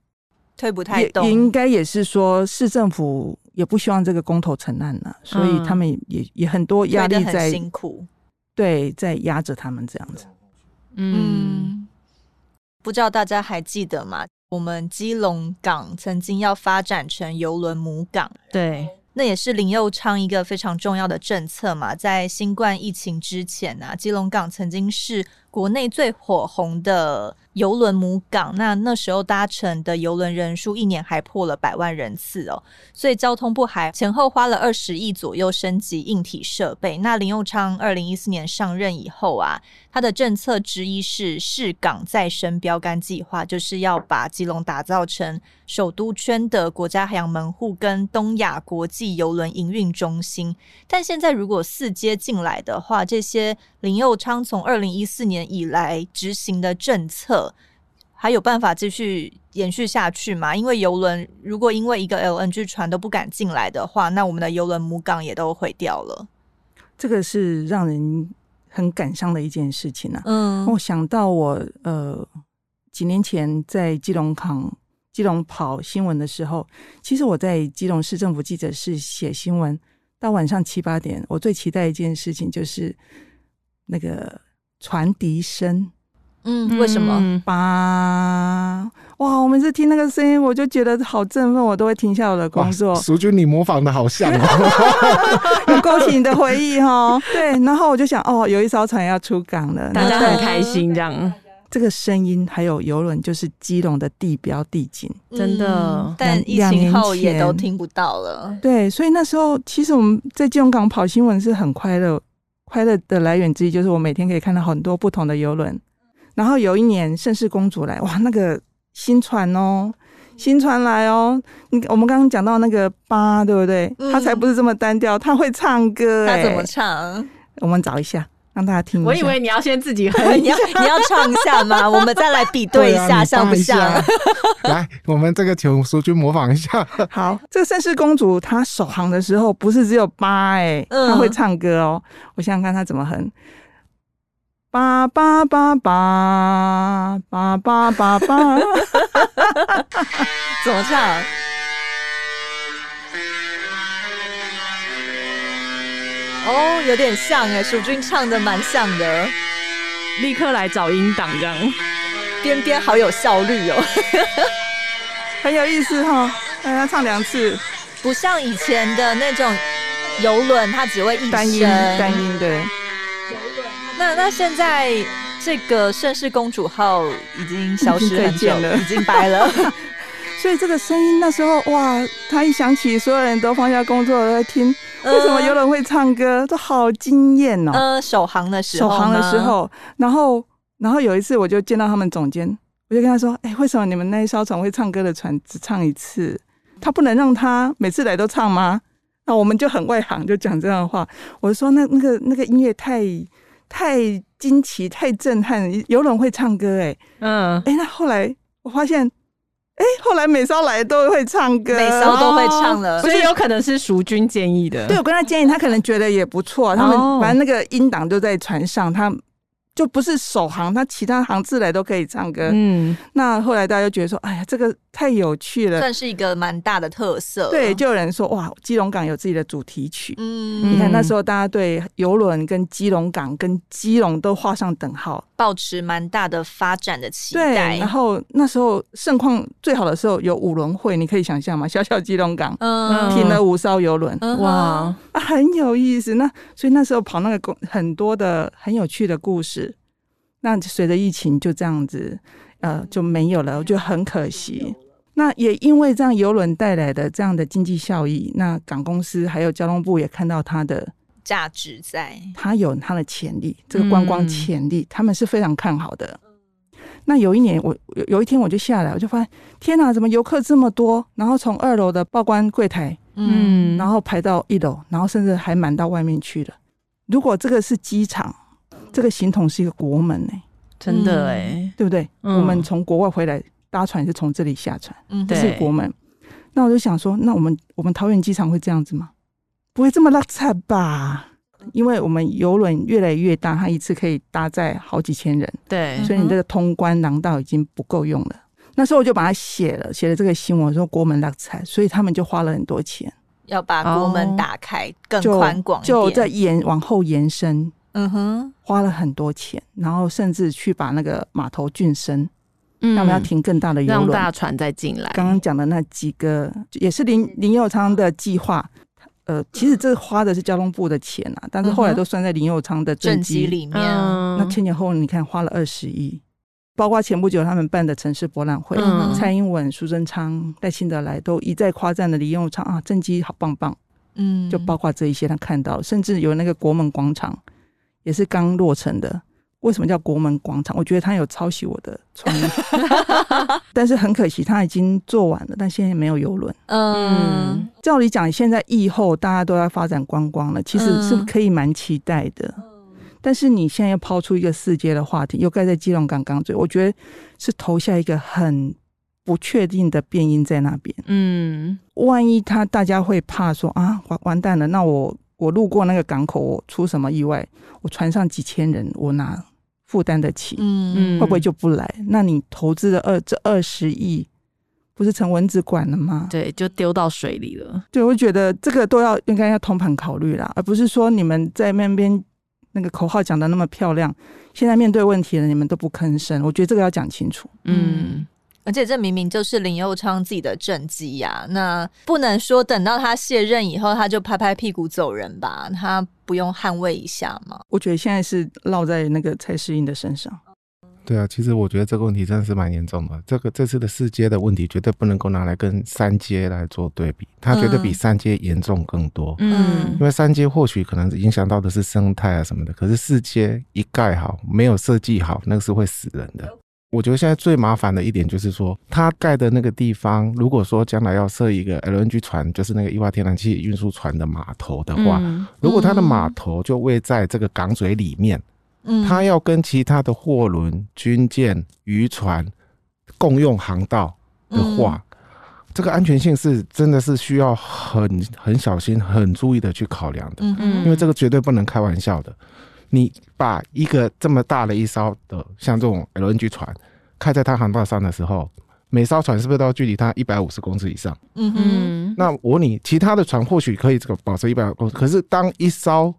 推不太动，应该也是说市政府也不希望这个公投成案了，所以他们也也很多压力在辛苦，对，在压着他们这样子，嗯。不知道大家还记得吗？我们基隆港曾经要发展成邮轮母港，对，那也是林佑昌一个非常重要的政策嘛。在新冠疫情之前啊，基隆港曾经是国内最火红的邮轮母港，那那时候搭乘的邮轮人数一年还破了百万人次哦，所以交通部还前后花了二十亿左右升级硬体设备。那林佑昌二零一四年上任以后啊，他的政策之一是市港再生标杆计划，就是要把基隆打造成首都圈的国家海洋门户跟东亚国际邮轮营运中心。但现在如果四接进来的话，这些林佑昌从二零一四年以来执行的政策还有办法继续延续下去吗？因为游轮如果因为一个 LNG 船都不敢进来的话，那我们的游轮母港也都毁掉了。这个是让人很感伤的一件事情啊。嗯，我想到我呃几年前在基隆港基隆跑新闻的时候，其实我在基隆市政府记者室写新闻，到晚上七八点，我最期待一件事情就是那个。船笛声，嗯，为什么？吧，哇！我每次听那个声音，我就觉得好振奋，我都会停下我的工作。淑君，你模仿的好像哦，有勾起你的回忆哈。对，然后我就想，哦，有一艘船要出港了，大家很开心这样。这个声音还有游轮，就是基隆的地标地景，真的。嗯、但疫情后也都听不到了。对，所以那时候其实我们在基隆港跑新闻是很快乐。快乐的来源之一就是我每天可以看到很多不同的游轮，然后有一年盛世公主来，哇，那个新船哦，新船来哦，你我们刚刚讲到那个八，对不对？他才不是这么单调，他会唱歌，他怎么唱？我们找一下，让大家听。我以为你要先自己哼，你要你要唱一下吗？我们再来比对一下，像不像？来，我们这个请淑君模仿一下。好，这个盛世公主她首航的时候不是只有八哎，她会唱歌哦。我想想看她怎么哼。八八八八八八八八，怎么唱？哦，有点像哎，蜀君唱的蛮像的，立刻来找音档这样，边边好有效率哦，很有意思哈、哦。大家唱两次，不像以前的那种游轮，它只会一单音单音对。那那现在这个盛世公主号已经消失很久了，已经掰了。所以这个声音那时候哇，它一响起，所有人都放下工作都在听。为什么游轮会唱歌？都好惊艳哦。呃，首航的时候，首航的时候，然后然后有一次我就见到他们总监，我就跟他说：“哎，为什么你们那一艘船会唱歌的船只唱一次？他不能让他每次来都唱吗？”那我们就很外行，就讲这样的话。我说：“那那个那个音乐太……”太惊奇，太震撼！游轮会唱歌，哎，嗯，哎，那后来我发现，哎，后来美少来都会唱歌，美少都会唱了，所以有可能是淑君建议的。对，我跟他建议，他可能觉得也不错。他们反正那个音档就在船上，他。就不是首航，他其他航次来都可以唱歌。嗯，那后来大家就觉得说，哎呀，这个太有趣了，算是一个蛮大的特色。对，就有人说，哇，基隆港有自己的主题曲。嗯，你看那时候大家对游轮跟基隆港跟基隆都画上等号。保持蛮大的发展的期待。对，然后那时候盛况最好的时候有五轮会，你可以想象吗？小小基隆港，嗯，停了五艘游轮，嗯、哇，啊，很有意思。那所以那时候跑那个公很多的很有趣的故事。那随着疫情就这样子，呃，就没有了，我觉得很可惜。那也因为这样邮轮带来的这样的经济效益，那港公司还有交通部也看到它的。价值在，它有它的潜力，这个观光潜力，嗯、他们是非常看好的。那有一年，我有有一天我就下来，我就发现，天哪，怎么游客这么多？然后从二楼的报关柜台，嗯，然后排到一楼，然后甚至还满到外面去了。如果这个是机场，这个形同是一个国门呢、欸，真的哎、欸，对不对？嗯、我们从国外回来搭船是从这里下船，嗯，这是国门。那我就想说，那我们我们桃园机场会这样子吗？不会这么拉扯吧？因为我们游轮越来越大，它一次可以搭载好几千人，对，所以你这个通关廊道已经不够用了。那时候我就把它写了，写了这个新闻，说国门拉扯，所以他们就花了很多钱，要把国门打开更宽广，就在延往后延伸，嗯哼，花了很多钱，然后甚至去把那个码头浚深，嗯，他们要停更大的邮轮，让大船再进来。刚刚讲的那几个也是林林佑昌的计划。呃，其实这花的是交通部的钱啊，但是后来都算在林佑昌的政绩里面。嗯、那前前后后你看花了二十亿，包括前不久他们办的城市博览会，嗯、蔡英文、苏贞昌、赖清德来都一再夸赞的林佑昌啊，政绩好棒棒。嗯，就包括这一些他看到，甚至有那个国门广场也是刚落成的。为什么叫国门广场？我觉得他有抄袭我的创意，但是很可惜他已经做完了，但现在没有游轮。嗯，照理讲，现在疫后大家都在发展观光了，其实是可以蛮期待的。嗯、但是你现在又抛出一个世界的话题，又盖在基隆港港嘴，我觉得是投下一个很不确定的变因在那边。嗯，万一他大家会怕说啊，完完蛋了，那我我路过那个港口，我出什么意外，我船上几千人，我拿。负担得起，嗯，会不会就不来？那你投资的二这二十亿，不是成蚊子馆了吗？对，就丢到水里了。对，我觉得这个都要应该要通盘考虑啦，而不是说你们在那边那个口号讲的那么漂亮，现在面对问题了，你们都不吭声。我觉得这个要讲清楚。嗯。而且这明明就是林佑昌自己的政绩呀，那不能说等到他卸任以后他就拍拍屁股走人吧？他不用捍卫一下吗？我觉得现在是落在那个蔡世英的身上。对啊，其实我觉得这个问题真的是蛮严重的。这个这次的四阶的问题绝对不能够拿来跟三阶来做对比，它绝对比三阶严重更多。嗯，因为三阶或许可能影响到的是生态啊什么的，可是四阶一盖好没有设计好，那个是会死人的。我觉得现在最麻烦的一点就是说，它盖的那个地方，如果说将来要设一个 LNG 船，就是那个液化天然气运输船的码头的话，嗯、如果它的码头就位在这个港嘴里面，嗯，它要跟其他的货轮、军舰、渔船共用航道的话，嗯、这个安全性是真的是需要很很小心、很注意的去考量的，嗯嗯，因为这个绝对不能开玩笑的。你把一个这么大的一艘的像这种 LNG 船开在它航道上的时候，每艘船是不是都要距离它一百五十公尺以上？嗯哼。那我你其他的船或许可以这个保持一百公尺，可是当一艘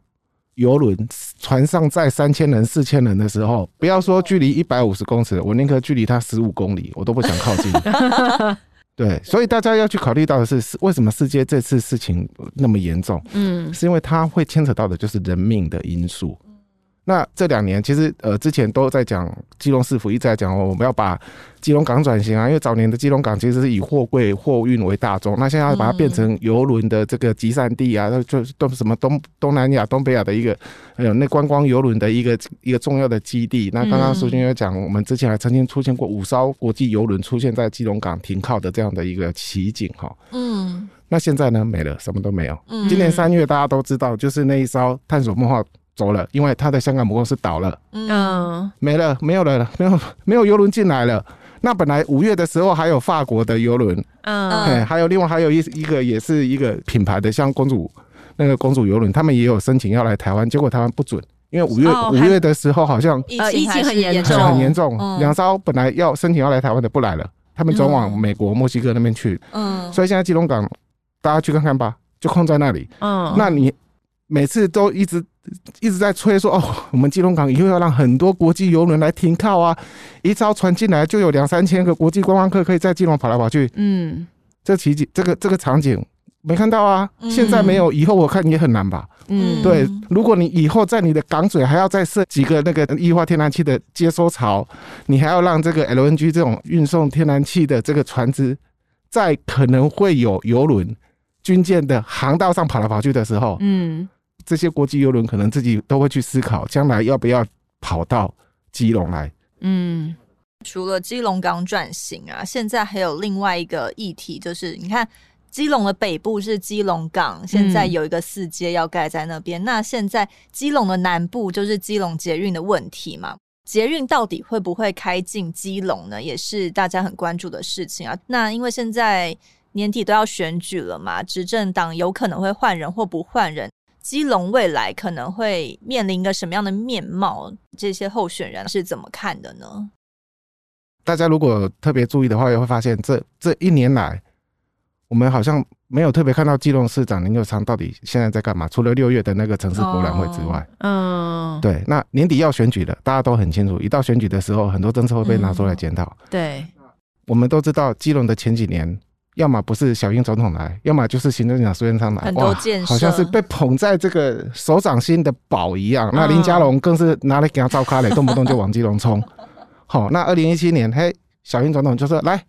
游轮船上载三千人、四千人的时候，不要说距离一百五十公尺，我宁可距离它十五公里，我都不想靠近。对，所以大家要去考虑到的是，为什么世界这次事情那么严重？嗯，是因为它会牵扯到的就是人命的因素。那这两年其实呃之前都在讲基隆市府一直在讲哦，我们要把基隆港转型啊，因为早年的基隆港其实是以货柜货运为大宗，那现在要把它变成游轮的这个集散地啊，就都什么东东南亚、东北亚的一个还有那观光游轮的一个一个重要的基地。那刚刚淑君有讲，我们之前还曾经出现过五艘国际游轮出现在基隆港停靠的这样的一个奇景哈。嗯，那现在呢没了，什么都没有。今年三月大家都知道，就是那一艘探索梦号。走了，因为他的香港母公司倒了，嗯，没了，没有了，没有，没有游轮进来了。那本来五月的时候还有法国的游轮，嗯，还有另外还有一一个也是一个品牌的，像公主那个公主游轮，他们也有申请要来台湾，结果台湾不准，因为五月五月的时候好像疫情很严重，很严重，两艘本来要申请要来台湾的不来了，他们转往美国、墨西哥那边去，嗯，所以现在基隆港大家去看看吧，就空在那里，嗯，那你每次都一直。一直在吹说哦，我们基隆港以后要让很多国际邮轮来停靠啊，一艘船进来就有两三千个国际观光客可以在基隆跑来跑去。嗯，这奇景，这个这个场景没看到啊，现在没有，以后我看也很难吧。嗯，对，如果你以后在你的港嘴还要再设几个那个液化天然气的接收槽，你还要让这个 LNG 这种运送天然气的这个船只，在可能会有游轮、军舰的航道上跑来跑去的时候，嗯。这些国际邮轮可能自己都会去思考，将来要不要跑到基隆来？嗯，除了基隆港转型啊，现在还有另外一个议题，就是你看基隆的北部是基隆港，现在有一个四街要盖在那边。嗯、那现在基隆的南部就是基隆捷运的问题嘛？捷运到底会不会开进基隆呢？也是大家很关注的事情啊。那因为现在年底都要选举了嘛，执政党有可能会换人或不换人。基隆未来可能会面临一个什么样的面貌？这些候选人是怎么看的呢？大家如果特别注意的话，也会发现这这一年来，我们好像没有特别看到基隆市长林佑昌到底现在在干嘛。除了六月的那个城市博览会之外，嗯，对，那年底要选举了，大家都很清楚，一到选举的时候，很多政策会被拿出来检讨。对，我们都知道基隆的前几年。要么不是小英总统来，要么就是行政长苏贞昌来，很多建设，好像是被捧在这个手掌心的宝一样。那林佳龙更是拿来给他照咖嘞，动不动就往基隆冲。好，那二零一七年，嘿，小英总统就说来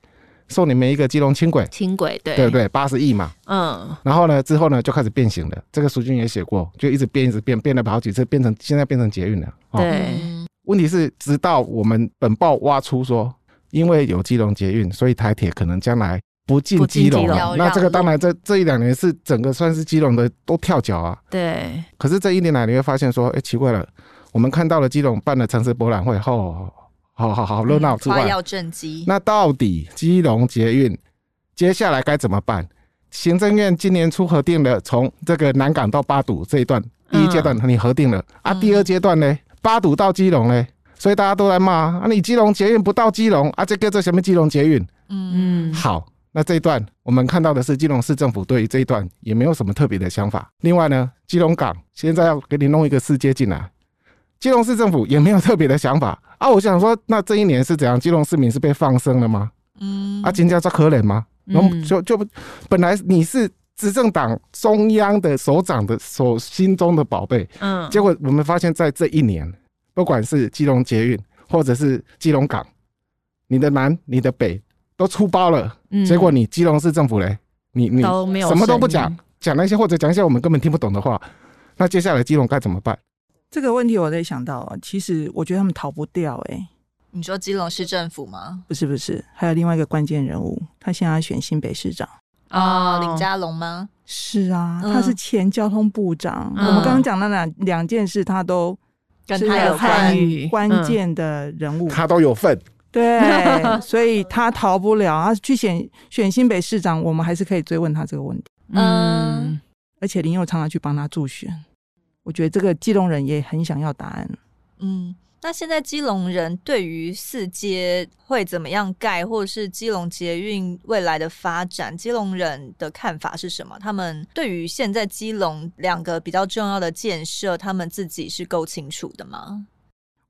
送你们一个基隆轻轨，轻轨对对对，八十亿嘛，嗯，然后呢之后呢就开始变形了。这个淑君也写过，就一直变一直变，变了好几次，变成现在变成捷运了。对，问题是直到我们本报挖出说，因为有基隆捷运，所以台铁可能将来。不进基隆了，那这个当然这这一两年是整个算是基隆的都跳脚啊。对。可是这一年来你会发现说，哎，奇怪了，我们看到了基隆办了城市博览会后，好好好热闹之外，要政绩。那到底基隆捷运接下来该怎么办？行政院今年初核定了从这个南港到八堵这一段第一阶段，你核定了啊？第二阶段呢？八堵到基隆呢？所以大家都在骂啊，你基隆捷运不到基隆啊？这个这什么基隆捷运？嗯嗯，好。那这一段我们看到的是基隆市政府对于这一段也没有什么特别的想法。另外呢，基隆港现在要给你弄一个市街进来，基隆市政府也没有特别的想法啊。我想说，那这一年是怎样？基隆市民是被放生了吗？嗯，啊，今天叫可怜吗？然后就就本来你是执政党中央的首长的所心中的宝贝，嗯，结果我们发现在这一年，不管是基隆捷运或者是基隆港，你的南，你的北。都出包了，结果你基隆市政府嘞，你你什么都不讲，讲那些或者讲一些我们根本听不懂的话，那接下来基隆该怎么办？这个问题我在想到啊，其实我觉得他们逃不掉哎、欸，你说基隆市政府吗？不是不是，还有另外一个关键人物，他现在要选新北市长啊，林佳龙吗？是啊，他是前交通部长。嗯、我们刚刚讲的两两件事，他都跟他有参与，关键的人物，他都有份。对，所以他逃不了。他去选选新北市长，我们还是可以追问他这个问题。嗯，而且林佑常常去帮他助选，我觉得这个基隆人也很想要答案。嗯。那现在基隆人对于四街会怎么样盖，或者是基隆捷运未来的发展，基隆人的看法是什么？他们对于现在基隆两个比较重要的建设，他们自己是够清楚的吗？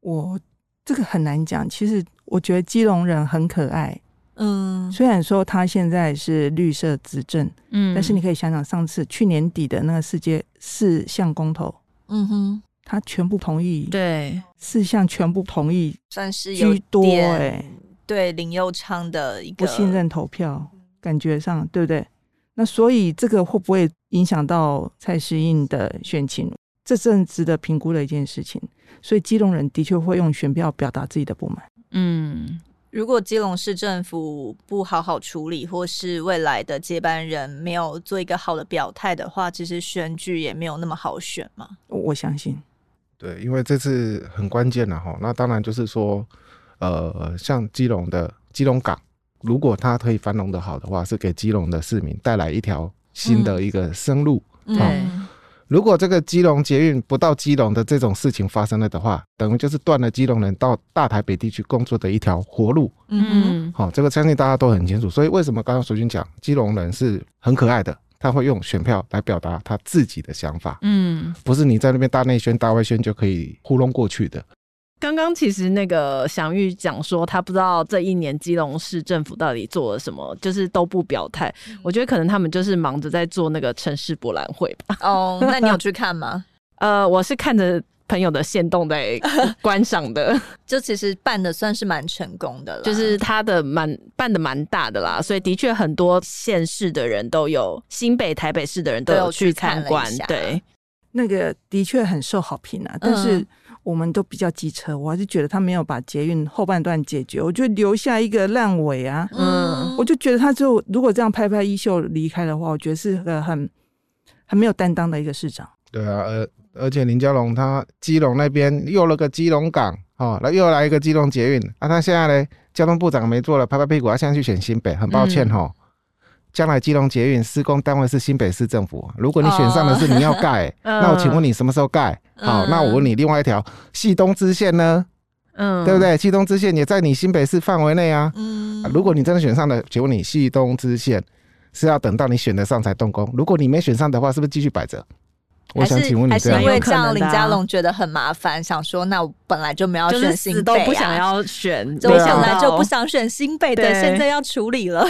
我这个很难讲。其实我觉得基隆人很可爱，嗯，虽然说他现在是绿色执政，嗯，但是你可以想想上次去年底的那个四接四项公投，嗯哼。他全部同意，对，四项全部同意，算是居多哎。对林佑昌的一个不信任投票，感觉上对不对？那所以这个会不会影响到蔡适应的选情？这正值得评估的一件事情。所以基隆人的确会用选票表达自己的不满。嗯。如果基隆市政府不好好处理，或是未来的接班人没有做一个好的表态的话，其实选举也没有那么好选嘛。我相信，对，因为这次很关键了哈。那当然就是说，呃，像基隆的基隆港，如果它可以繁荣的好的话，是给基隆的市民带来一条新的一个生路。嗯。嗯如果这个基隆捷运不到基隆的这种事情发生了的话，等于就是断了基隆人到大台北地区工作的一条活路。嗯，好，这个相信大家都很清楚。所以为什么刚刚淑君讲基隆人是很可爱的，他会用选票来表达他自己的想法。嗯，不是你在那边大内宣、大外宣就可以糊弄过去的。刚刚其实那个祥玉讲说，他不知道这一年基隆市政府到底做了什么，就是都不表态。我觉得可能他们就是忙着在做那个城市博览会吧。哦，那你有去看吗？呃，我是看着朋友的限动在 观赏的。就其实办的算是蛮成功的了，就是他的蛮办的蛮大的啦，所以的确很多县市的人都有，新北、台北市的人都有去参观。对，那个的确很受好评啊，但是。嗯我们都比较机车，我还是觉得他没有把捷运后半段解决，我就留下一个烂尾啊。嗯，我就觉得他就如果这样拍拍衣袖离开的话，我觉得是个很很没有担当的一个市长。对啊，而而且林佳龙他基隆那边又了个基隆港，哦，那又来一个基隆捷运啊，他现在呢交通部长没做了，拍拍屁股，他现在去选新北，很抱歉哈。嗯将来基隆捷运施工单位是新北市政府。如果你选上的是你要盖，哦、那我请问你什么时候盖？嗯、好，那我问你另外一条汐东支线呢？嗯，对不对？汐东支线也在你新北市范围内啊。嗯，如果你真的选上了，请问你汐东支线是要等到你选得上才动工？如果你没选上的话，是不是继续摆着？我想请问你，还是因为这样林佳龙觉得很麻烦，想说那我本来就没有选新北、啊，都不想要选，就本来就不想选新北的，对现在要处理了。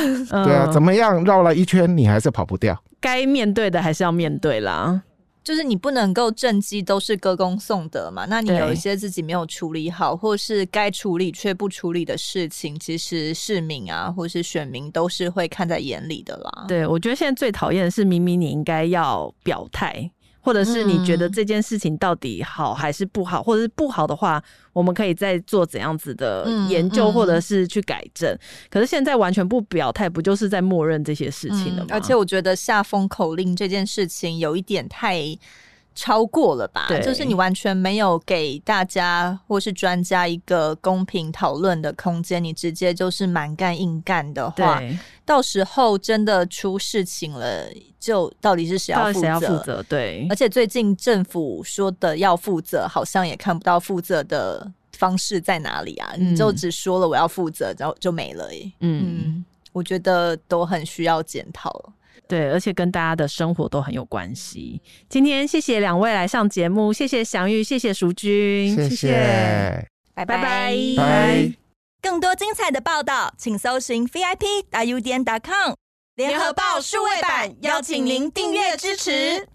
对啊，怎么样绕了一圈，你还是跑不掉。该面对的还是要面对啦，就是你不能够政绩都是歌功颂德嘛。那你有一些自己没有处理好，或是该处理却不处理的事情，其实市民啊，或是选民都是会看在眼里的啦。对，我觉得现在最讨厌的是，明明你应该要表态。或者是你觉得这件事情到底好还是不好，嗯、或者是不好的话，我们可以再做怎样子的研究，或者是去改正。嗯嗯、可是现在完全不表态，不就是在默认这些事情了吗？而且我觉得下封口令这件事情有一点太。超过了吧？就是你完全没有给大家或是专家一个公平讨论的空间，你直接就是蛮干硬干的话，到时候真的出事情了，就到底是谁要负责？谁要负责？对，而且最近政府说的要负责，好像也看不到负责的方式在哪里啊？嗯、你就只说了我要负责，然后就没了耶。嗯，嗯，我觉得都很需要检讨。对，而且跟大家的生活都很有关系。今天谢谢两位来上节目，谢谢祥玉，谢谢淑君，谢谢，拜拜拜拜。更多精彩的报道，请搜寻 VIP 大 U 点 com 联合报数位版，邀请您订阅支持。